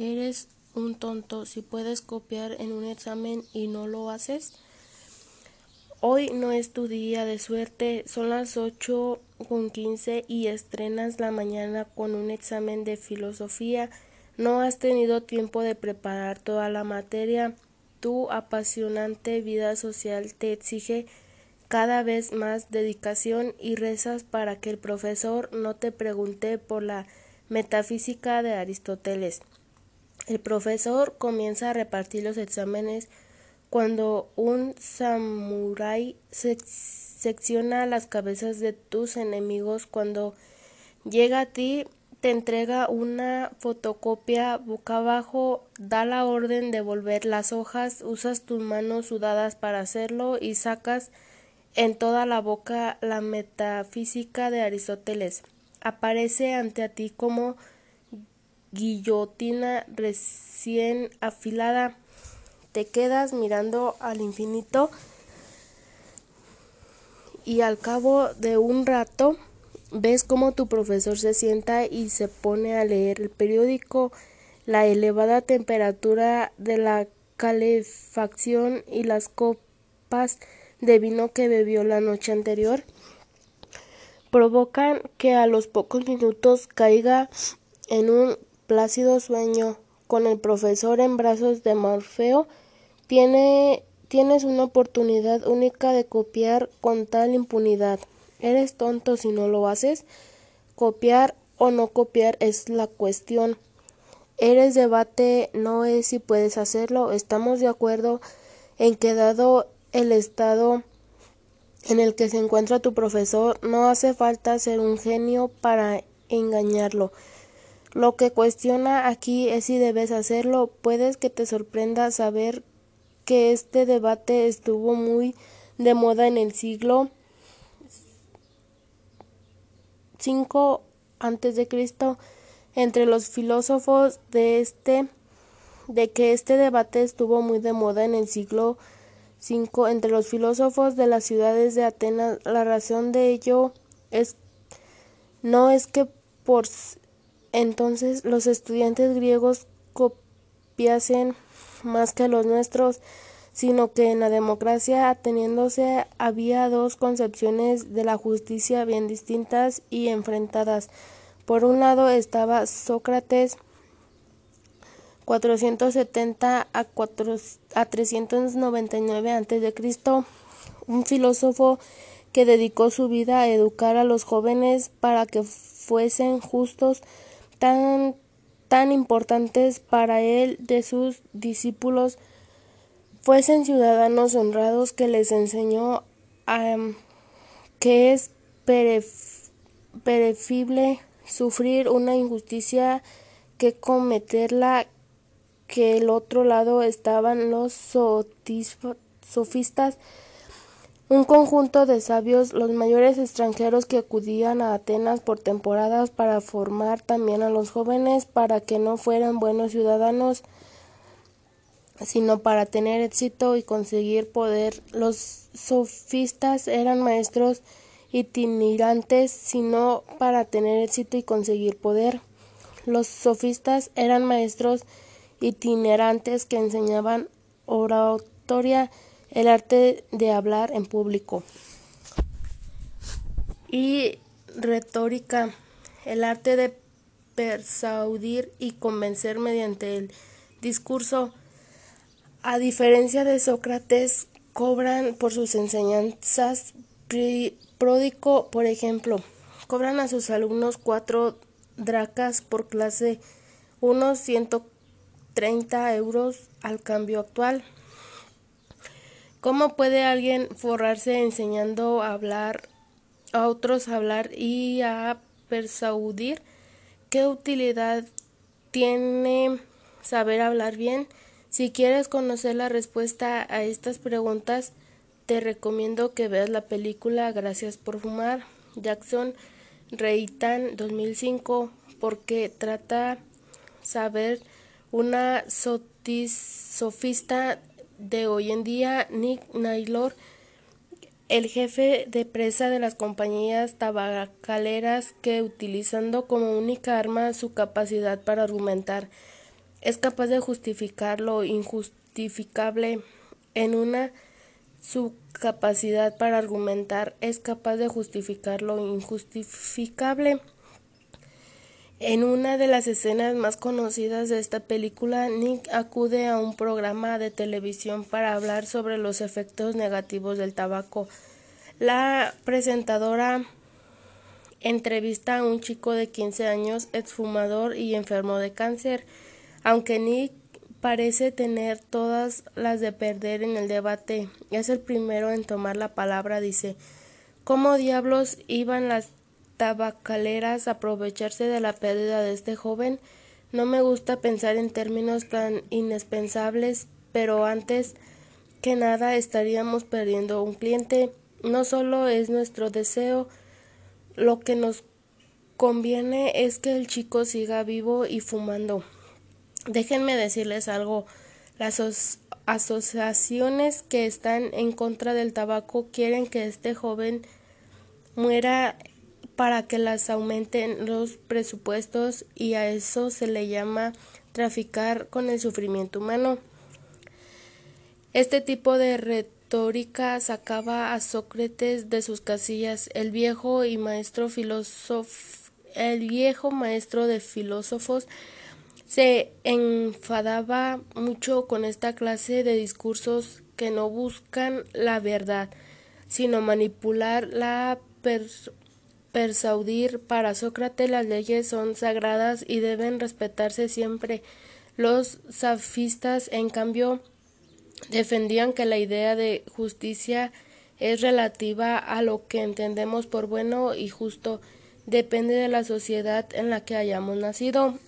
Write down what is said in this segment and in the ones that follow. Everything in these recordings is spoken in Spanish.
Eres un tonto si puedes copiar en un examen y no lo haces. Hoy no es tu día de suerte, son las ocho con quince y estrenas la mañana con un examen de filosofía. No has tenido tiempo de preparar toda la materia. Tu apasionante vida social te exige cada vez más dedicación y rezas para que el profesor no te pregunte por la metafísica de Aristóteles. El profesor comienza a repartir los exámenes cuando un samurái secciona las cabezas de tus enemigos. Cuando llega a ti te entrega una fotocopia. Boca abajo, da la orden de volver las hojas, usas tus manos sudadas para hacerlo y sacas en toda la boca la metafísica de Aristóteles. Aparece ante a ti como guillotina recién afilada. Te quedas mirando al infinito y al cabo de un rato ves cómo tu profesor se sienta y se pone a leer el periódico. La elevada temperatura de la calefacción y las copas de vino que bebió la noche anterior provocan que a los pocos minutos caiga en un plácido sueño con el profesor en brazos de Morfeo, tiene, tienes una oportunidad única de copiar con tal impunidad. Eres tonto si no lo haces. Copiar o no copiar es la cuestión. Eres debate no es si puedes hacerlo. Estamos de acuerdo en que dado el estado en el que se encuentra tu profesor, no hace falta ser un genio para engañarlo. Lo que cuestiona aquí es si debes hacerlo. Puedes que te sorprenda saber que este debate estuvo muy de moda en el siglo V antes de Cristo entre los filósofos de este de que este debate estuvo muy de moda en el siglo V entre los filósofos de las ciudades de Atenas. La razón de ello es no es que por entonces los estudiantes griegos copiasen más que los nuestros, sino que en la democracia ateniéndose había dos concepciones de la justicia bien distintas y enfrentadas. Por un lado estaba Sócrates 470 a, 4, a 399 a.C., un filósofo que dedicó su vida a educar a los jóvenes para que fuesen justos, tan, tan importantes para él de sus discípulos fuesen ciudadanos honrados que les enseñó que es preferible sufrir una injusticia que cometerla que el otro lado estaban los sofistas un conjunto de sabios, los mayores extranjeros que acudían a Atenas por temporadas para formar también a los jóvenes para que no fueran buenos ciudadanos, sino para tener éxito y conseguir poder. Los sofistas eran maestros itinerantes, sino para tener éxito y conseguir poder. Los sofistas eran maestros itinerantes que enseñaban oratoria el arte de hablar en público y retórica, el arte de persuadir y convencer mediante el discurso. A diferencia de Sócrates, cobran por sus enseñanzas. Pródico, por ejemplo, cobran a sus alumnos cuatro dracas por clase, unos 130 euros al cambio actual. ¿Cómo puede alguien forrarse enseñando a hablar a otros a hablar y a persuadir? ¿Qué utilidad tiene saber hablar bien? Si quieres conocer la respuesta a estas preguntas, te recomiendo que veas la película Gracias por fumar, Jackson Reitan 2005, porque trata saber una sofista de hoy en día, Nick Naylor, el jefe de presa de las compañías tabacaleras que utilizando como única arma su capacidad para argumentar es capaz de justificar lo injustificable en una su capacidad para argumentar es capaz de justificar lo injustificable. En una de las escenas más conocidas de esta película, Nick acude a un programa de televisión para hablar sobre los efectos negativos del tabaco. La presentadora entrevista a un chico de 15 años, exfumador y enfermo de cáncer. Aunque Nick parece tener todas las de perder en el debate, es el primero en tomar la palabra, dice ¿Cómo diablos iban las tabacaleras aprovecharse de la pérdida de este joven? No me gusta pensar en términos tan indispensables, pero antes que nada estaríamos perdiendo un cliente. No solo es nuestro deseo, lo que nos conviene es que el chico siga vivo y fumando. Déjenme decirles algo. Las asociaciones que están en contra del tabaco quieren que este joven muera para que las aumenten los presupuestos y a eso se le llama traficar con el sufrimiento humano. Este tipo de retórica sacaba a Sócrates de sus casillas, el viejo y maestro el viejo maestro de filósofos se enfadaba mucho con esta clase de discursos que no buscan la verdad, sino manipular la persuadir. Para Sócrates las leyes son sagradas y deben respetarse siempre. Los safistas, en cambio, defendían que la idea de justicia es relativa a lo que entendemos por bueno y justo, depende de la sociedad en la que hayamos nacido.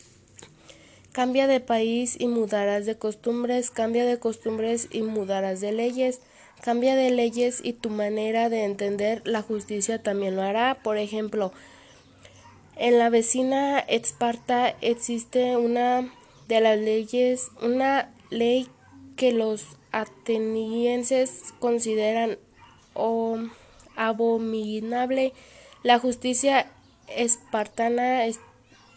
Cambia de país y mudarás de costumbres, cambia de costumbres y mudarás de leyes, cambia de leyes y tu manera de entender la justicia también lo hará. Por ejemplo, en la vecina Esparta existe una de las leyes, una ley que los atenienses consideran abominable. La justicia espartana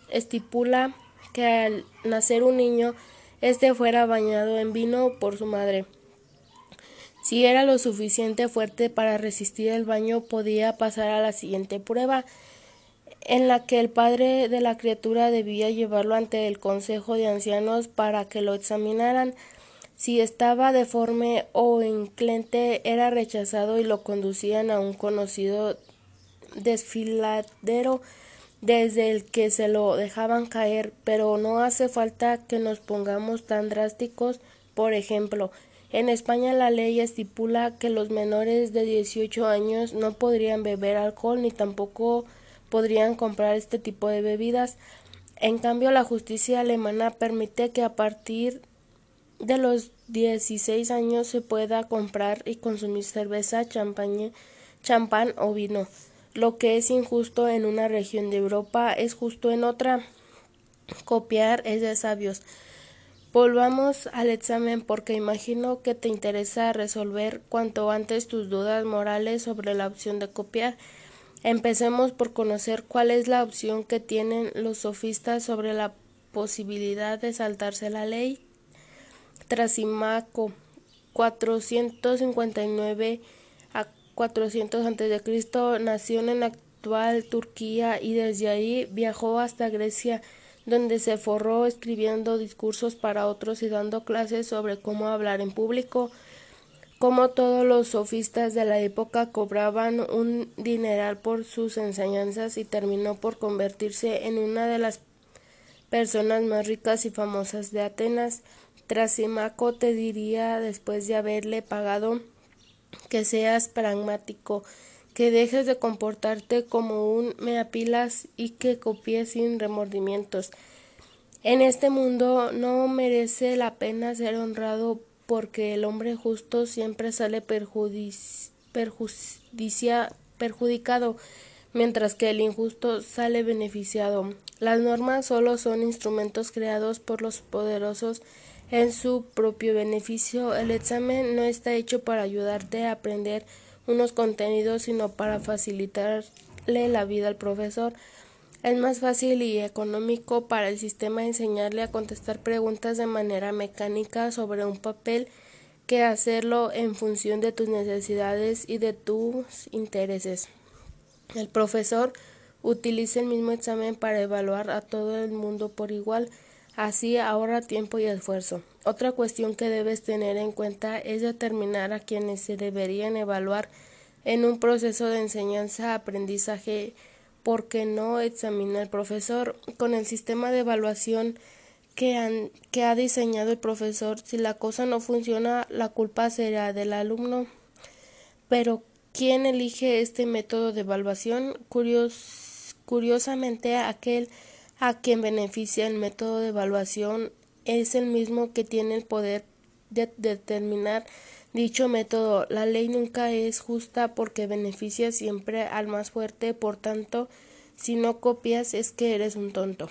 estipula que al nacer un niño éste fuera bañado en vino por su madre. Si era lo suficiente fuerte para resistir el baño, podía pasar a la siguiente prueba, en la que el padre de la criatura debía llevarlo ante el consejo de ancianos para que lo examinaran. Si estaba deforme o inclente, era rechazado y lo conducían a un conocido desfiladero desde el que se lo dejaban caer, pero no hace falta que nos pongamos tan drásticos. Por ejemplo, en España la ley estipula que los menores de 18 años no podrían beber alcohol ni tampoco podrían comprar este tipo de bebidas. En cambio, la justicia alemana permite que a partir de los 16 años se pueda comprar y consumir cerveza, champán o vino. Lo que es injusto en una región de Europa es justo en otra. Copiar es de sabios. Volvamos al examen porque imagino que te interesa resolver cuanto antes tus dudas morales sobre la opción de copiar. Empecemos por conocer cuál es la opción que tienen los sofistas sobre la posibilidad de saltarse la ley Trasimaco 459 a 400 a.C. nació en actual Turquía y desde ahí viajó hasta Grecia donde se forró escribiendo discursos para otros y dando clases sobre cómo hablar en público. Como todos los sofistas de la época cobraban un dineral por sus enseñanzas y terminó por convertirse en una de las personas más ricas y famosas de Atenas. Trasimaco te diría, después de haberle pagado, que seas pragmático, que dejes de comportarte como un meapilas y que copies sin remordimientos. En este mundo no merece la pena ser honrado porque el hombre justo siempre sale perjudicado, mientras que el injusto sale beneficiado. Las normas solo son instrumentos creados por los poderosos en su propio beneficio. El examen no está hecho para ayudarte a aprender unos contenidos, sino para facilitarle la vida al profesor. Es más fácil y económico para el sistema enseñarle a contestar preguntas de manera mecánica sobre un papel que hacerlo en función de tus necesidades y de tus intereses. El profesor utiliza el mismo examen para evaluar a todo el mundo por igual, así ahorra tiempo y esfuerzo. Otra cuestión que debes tener en cuenta es determinar a quienes se deberían evaluar en un proceso de enseñanza-aprendizaje porque no examina el profesor con el sistema de evaluación que, que ha diseñado el profesor. Si la cosa no funciona, la culpa será del alumno. Pero, ¿quién elige este método de evaluación? curiosamente, aquel a quien beneficia el método de evaluación es el mismo que tiene el poder de determinar dicho método. La ley nunca es justa porque beneficia siempre al más fuerte, por tanto, si no copias es que eres un tonto.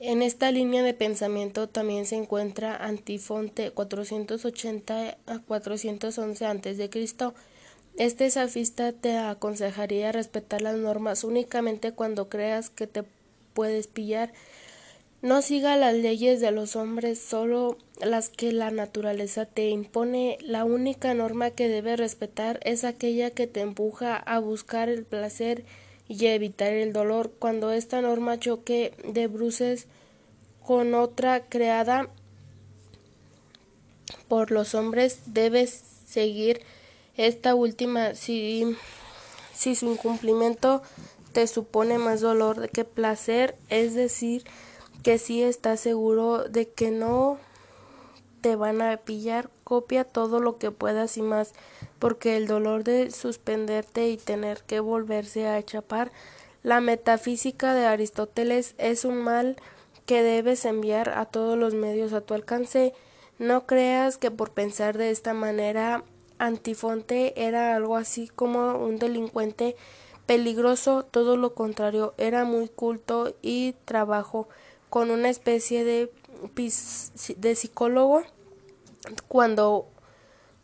En esta línea de pensamiento también se encuentra Antifonte 480 a 411 a.C. Este safista te aconsejaría respetar las normas únicamente cuando creas que te puedes pillar no siga las leyes de los hombres, solo las que la naturaleza te impone. La única norma que debes respetar es aquella que te empuja a buscar el placer y a evitar el dolor. Cuando esta norma choque de bruces con otra creada por los hombres, debes seguir esta última si, si su incumplimiento te supone más dolor que placer, es decir, que si estás seguro de que no te van a pillar, copia todo lo que puedas y más, porque el dolor de suspenderte y tener que volverse a chapar la metafísica de Aristóteles es un mal que debes enviar a todos los medios a tu alcance. No creas que por pensar de esta manera Antifonte era algo así como un delincuente peligroso, todo lo contrario, era muy culto y trabajo con una especie de, psicólogo cuando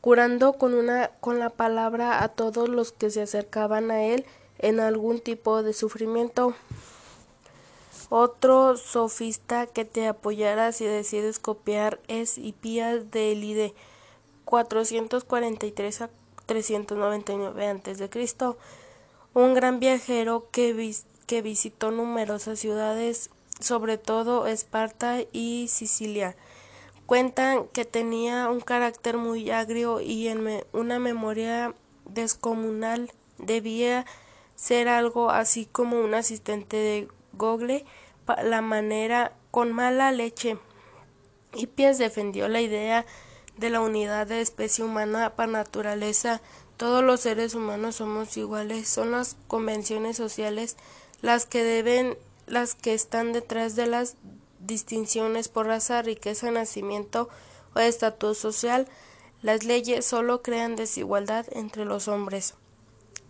curando con una con la palabra a todos los que se acercaban a él en algún tipo de sufrimiento. Otro sofista que te apoyará si decides copiar es Hipías de Elide 443 a 399 a.C., un gran viajero que, visitó numerosas ciudades sobre todo Esparta y Sicilia. Cuentan que tenía un carácter muy agrio y en una memoria descomunal. Debía ser algo así como un asistente de Google, la manera con mala leche. Hippias defendió la idea de la unidad de especie humana para naturaleza. Todos los seres humanos somos iguales. Son las convenciones sociales las que deben las que están detrás de las distinciones por raza, riqueza, nacimiento o estatus social. Las leyes solo crean desigualdad entre los hombres.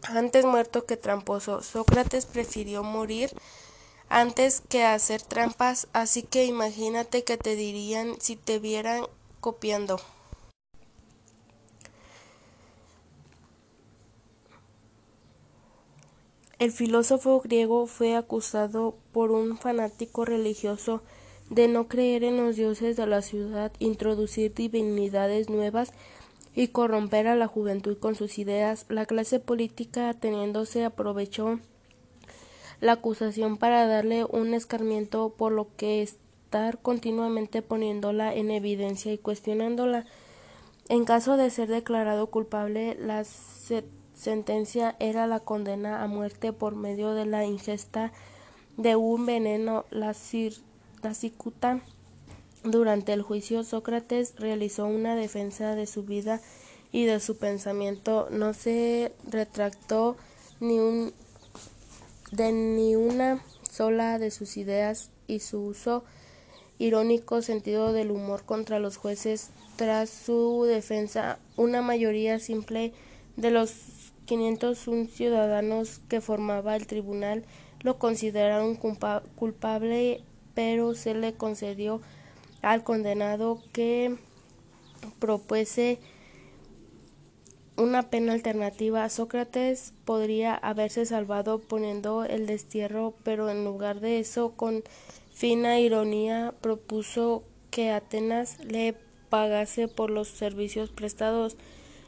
Antes muerto que tramposo, Sócrates prefirió morir antes que hacer trampas, así que imagínate que te dirían si te vieran copiando. El filósofo griego fue acusado por un fanático religioso de no creer en los dioses de la ciudad, introducir divinidades nuevas y corromper a la juventud con sus ideas. La clase política, teniéndose, aprovechó la acusación para darle un escarmiento, por lo que estar continuamente poniéndola en evidencia y cuestionándola. En caso de ser declarado culpable, las sentencia era la condena a muerte por medio de la ingesta de un veneno, la, cicuta. Durante el juicio, Sócrates realizó una defensa de su vida y de su pensamiento. No se retractó ni un, de ni una sola de sus ideas y su uso irónico sentido del humor contra los jueces. Tras su defensa, una mayoría simple de los 501 ciudadanos que formaba el tribunal lo consideraron culpable, pero se le concedió al condenado que propuese una pena alternativa. Sócrates podría haberse salvado poniendo el destierro, pero en lugar de eso, con fina ironía, propuso que Atenas le pagase por los servicios prestados.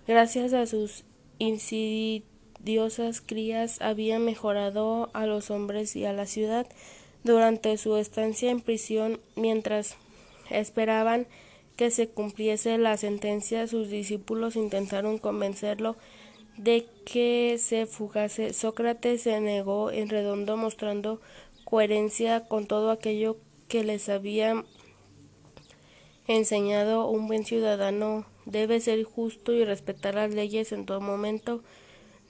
Gracias a sus insidiosas crías había mejorado a los hombres y a la ciudad. Durante su estancia en prisión, mientras esperaban que se cumpliese la sentencia, sus discípulos intentaron convencerlo de que se fugase. Sócrates se negó en redondo, mostrando coherencia con todo aquello que les había enseñado un buen ciudadano debe ser justo y respetar las leyes en todo momento.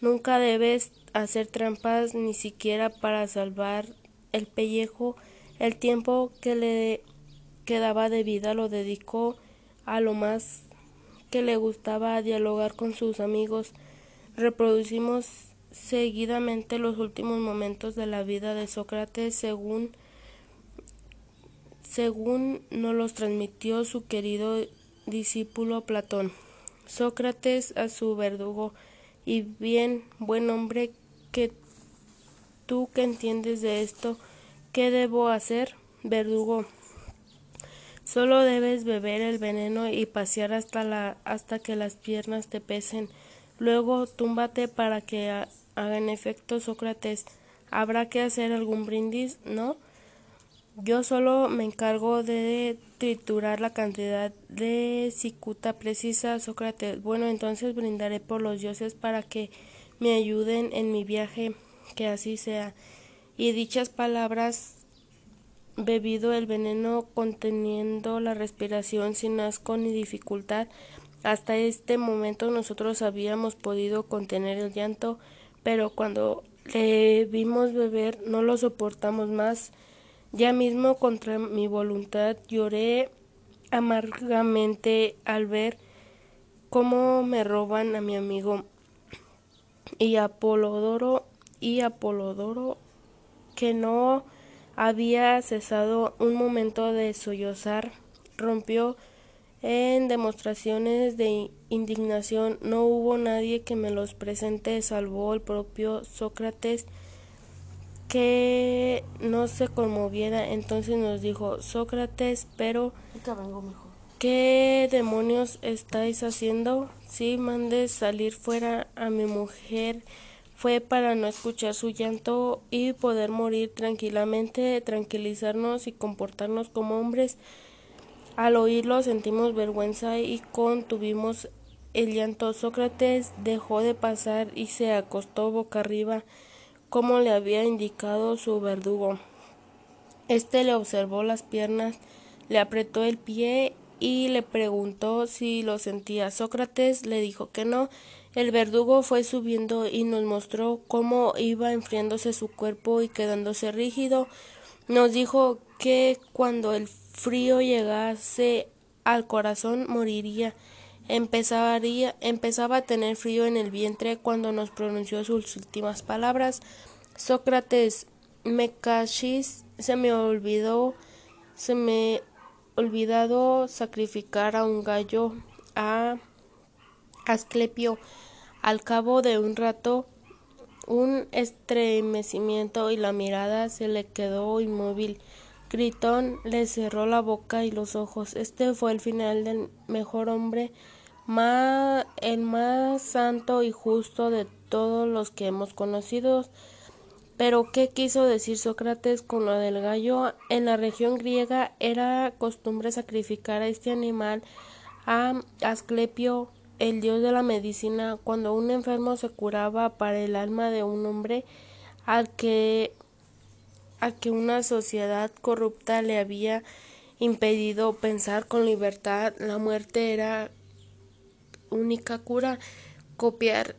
Nunca debes hacer trampas ni siquiera para salvar el pellejo. El tiempo que le quedaba de vida lo dedicó a lo más que le gustaba a dialogar con sus amigos. Reproducimos seguidamente los últimos momentos de la vida de Sócrates según según nos los transmitió su querido discípulo Platón. Sócrates a su verdugo y bien, buen hombre, que tú que entiendes de esto, ¿qué debo hacer? Verdugo. Solo debes beber el veneno y pasear hasta la hasta que las piernas te pesen. Luego túmbate para que hagan efecto Sócrates. ¿Habrá que hacer algún brindis? ¿No? Yo solo me encargo de triturar la cantidad de cicuta precisa, Sócrates. Bueno, entonces brindaré por los dioses para que me ayuden en mi viaje, que así sea. Y dichas palabras, bebido el veneno, conteniendo la respiración sin asco ni dificultad, hasta este momento nosotros habíamos podido contener el llanto, pero cuando le vimos beber no lo soportamos más ya mismo contra mi voluntad lloré amargamente al ver cómo me roban a mi amigo. Y Apolodoro y Apolodoro que no había cesado un momento de sollozar rompió en demostraciones de indignación. No hubo nadie que me los presente salvo el propio Sócrates que no se conmoviera. Entonces nos dijo, Sócrates, pero ¿qué demonios estáis haciendo? Si mandes salir fuera a mi mujer fue para no escuchar su llanto y poder morir tranquilamente, tranquilizarnos y comportarnos como hombres. Al oírlo sentimos vergüenza y contuvimos el llanto. Sócrates dejó de pasar y se acostó boca arriba como le había indicado su verdugo. Este le observó las piernas, le apretó el pie y le preguntó si lo sentía. Sócrates le dijo que no. El verdugo fue subiendo y nos mostró cómo iba enfriándose su cuerpo y quedándose rígido. Nos dijo que cuando el frío llegase al corazón moriría. Empezaría, empezaba a tener frío en el vientre cuando nos pronunció sus últimas palabras. Sócrates, me cachis, se me olvidó, se me olvidado sacrificar a un gallo a Asclepio. Al cabo de un rato, un estremecimiento y la mirada se le quedó inmóvil. Gritón le cerró la boca y los ojos. Este fue el final del mejor hombre, más, el más santo y justo de todos los que hemos conocido. Pero, ¿qué quiso decir Sócrates con lo del gallo? En la región griega era costumbre sacrificar a este animal a Asclepio, el dios de la medicina, cuando un enfermo se curaba para el alma de un hombre al que a que una sociedad corrupta le había impedido pensar con libertad, la muerte era única cura. Copiar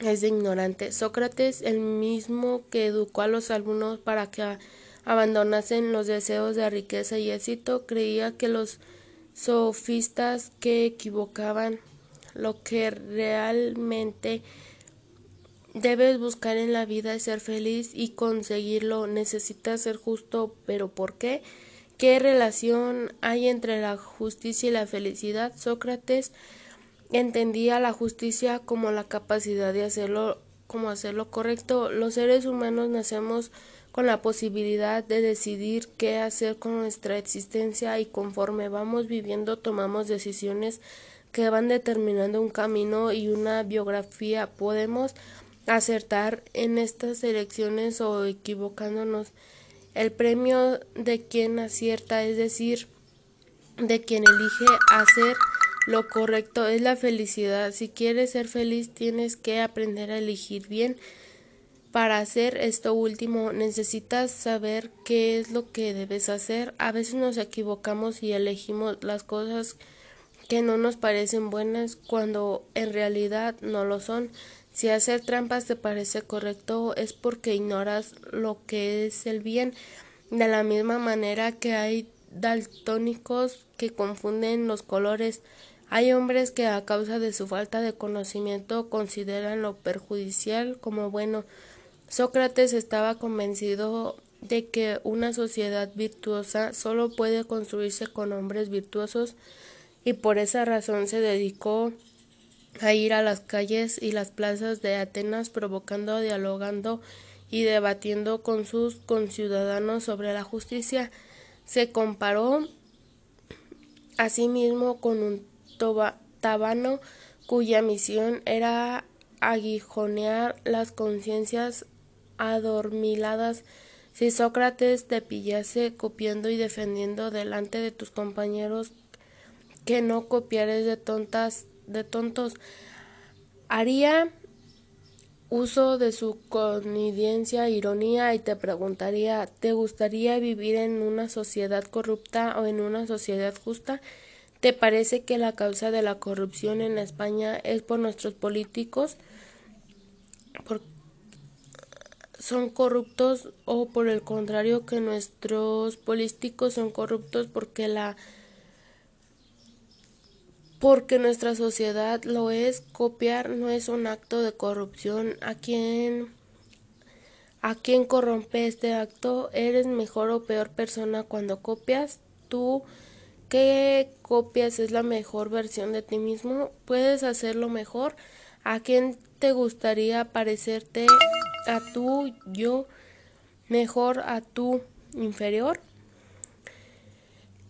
es de ignorante. Sócrates, el mismo que educó a los alumnos para que abandonasen los deseos de riqueza y éxito, creía que los sofistas que equivocaban lo que realmente Debes buscar en la vida ser feliz y conseguirlo. Necesitas ser justo, pero ¿por qué? ¿Qué relación hay entre la justicia y la felicidad? Sócrates entendía la justicia como la capacidad de hacerlo como hacer lo correcto. Los seres humanos nacemos con la posibilidad de decidir qué hacer con nuestra existencia y conforme vamos viviendo tomamos decisiones que van determinando un camino y una biografía. Podemos acertar en estas elecciones o equivocándonos. El premio de quien acierta, es decir, de quien elige hacer lo correcto, es la felicidad. Si quieres ser feliz, tienes que aprender a elegir bien para hacer esto último necesitas saber qué es lo que debes hacer. A veces nos equivocamos y elegimos las cosas que no nos parecen buenas cuando en realidad no lo son. Si hacer trampas te parece correcto es porque ignoras lo que es el bien. De la misma manera que hay daltónicos que confunden los colores, hay hombres que a causa de su falta de conocimiento consideran lo perjudicial como bueno. Sócrates estaba convencido de que una sociedad virtuosa solo puede construirse con hombres virtuosos y por esa razón se dedicó a ir a las calles y las plazas de Atenas provocando, dialogando y debatiendo con sus conciudadanos sobre la justicia. Se comparó a sí mismo con un tabano cuya misión era aguijonear las conciencias adormiladas. Si Sócrates te pillase copiando y defendiendo delante de tus compañeros que no copiares de tontas, de tontos, haría uso de su connidencia, ironía y te preguntaría, ¿te gustaría vivir en una sociedad corrupta o en una sociedad justa? ¿Te parece que la causa de la corrupción en España es por nuestros políticos? son corruptos o por el contrario que nuestros políticos son corruptos porque la porque nuestra sociedad lo es copiar no es un acto de corrupción. A quien a quien corrompe este acto eres mejor o peor persona cuando copias tú qué copias es la mejor versión de ti mismo puedes hacerlo mejor a quién te gustaría parecerte a tu yo mejor a tu inferior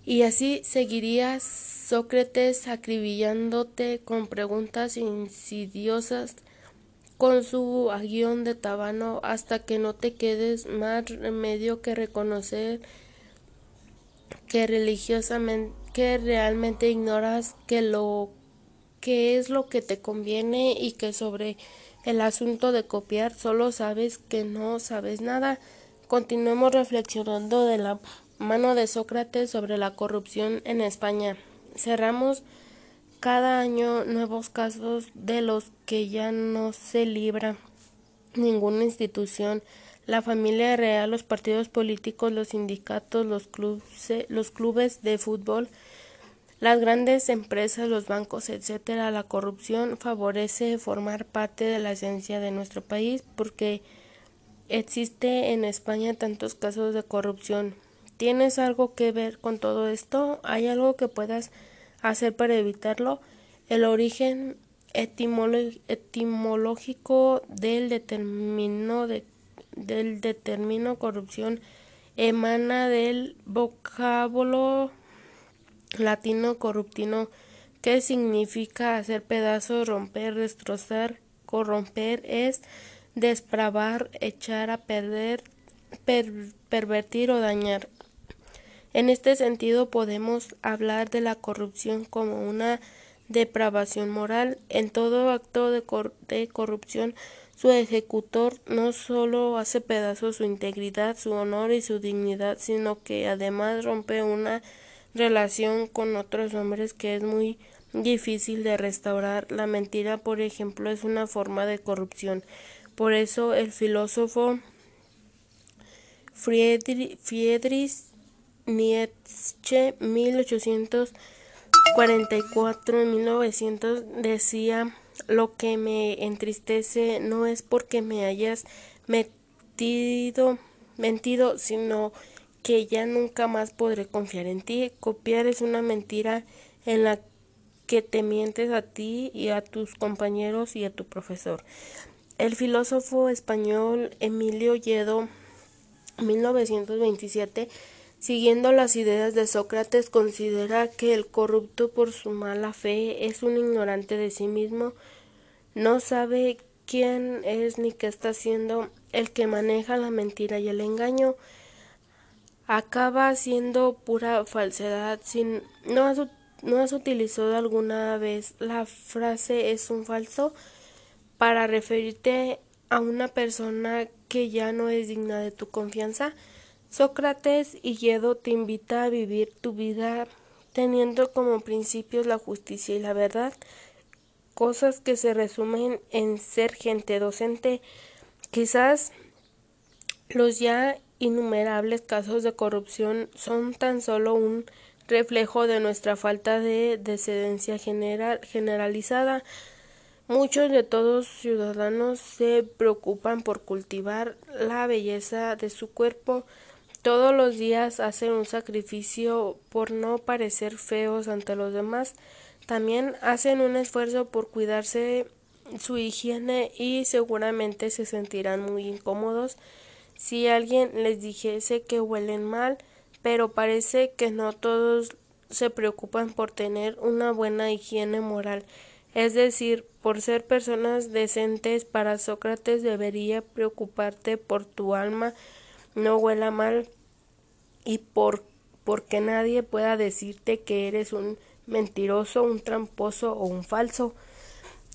y así seguirías Sócrates acribillándote con preguntas insidiosas con su aguión de tabano hasta que no te quedes más remedio que reconocer que religiosamente que realmente ignoras que lo que es lo que te conviene y que sobre el asunto de copiar solo sabes que no sabes nada. Continuemos reflexionando de la mano de Sócrates sobre la corrupción en España. Cerramos cada año nuevos casos de los que ya no se libra ninguna institución, la familia real, los partidos políticos, los sindicatos, los clubes, los clubes de fútbol, las grandes empresas, los bancos, etcétera, la corrupción favorece formar parte de la esencia de nuestro país porque existe en España tantos casos de corrupción. ¿Tienes algo que ver con todo esto? ¿Hay algo que puedas hacer para evitarlo? El origen etimológico del determino de, del determino corrupción emana del vocábulo latino corruptino, que significa hacer pedazos, romper, destrozar, corromper, es despravar, echar a perder, pervertir o dañar. En este sentido podemos hablar de la corrupción como una depravación moral. En todo acto de, corrupción, su ejecutor no solo hace pedazos su integridad, su honor y su dignidad, sino que además rompe una relación con otros hombres que es muy difícil de restaurar. La mentira, por ejemplo, es una forma de corrupción. Por eso el filósofo Friedrich Nietzsche 1844 1900 decía lo que me entristece no es porque me hayas metido mentido sino que ya nunca más podré confiar en ti. Copiar es una mentira en la que te mientes a ti y a tus compañeros y a tu profesor. El filósofo español Emilio Lledo, 1927, siguiendo las ideas de Sócrates, considera que el corrupto por su mala fe es un ignorante de sí mismo, no sabe quién es ni qué está haciendo, el que maneja la mentira y el engaño acaba siendo pura falsedad. Si no has, no has utilizado alguna vez la frase es un falso para referirte a una persona que ya no es digna de tu confianza, Sócrates y Yedo te invita a vivir tu vida teniendo como principios la justicia y la verdad, cosas que se resumen en ser gente docente. Quizás los ya innumerables casos de corrupción son tan solo un reflejo de nuestra falta de decedencia general, generalizada. Muchos de todos ciudadanos se preocupan por cultivar la belleza de su cuerpo. Todos los días hacen un sacrificio por no parecer feos ante los demás. También hacen un esfuerzo por cuidarse su higiene y seguramente se sentirán muy incómodos si alguien les dijese que huelen mal, pero parece que no todos se preocupan por tener una buena higiene moral, es decir, por ser personas decentes para Sócrates debería preocuparte por tu alma no huela mal y por porque nadie pueda decirte que eres un mentiroso, un tramposo o un falso.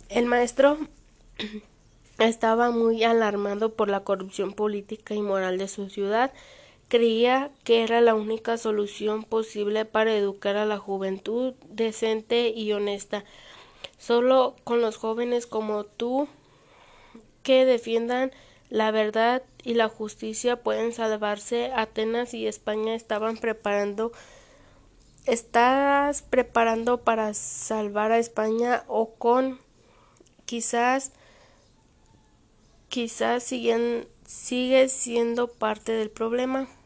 El maestro estaba muy alarmado por la corrupción política y moral de su ciudad. Creía que era la única solución posible para educar a la juventud decente y honesta. Solo con los jóvenes como tú que defiendan la verdad y la justicia pueden salvarse. Atenas y España estaban preparando estás preparando para salvar a España o con quizás quizás siguen, sigue siendo parte del problema.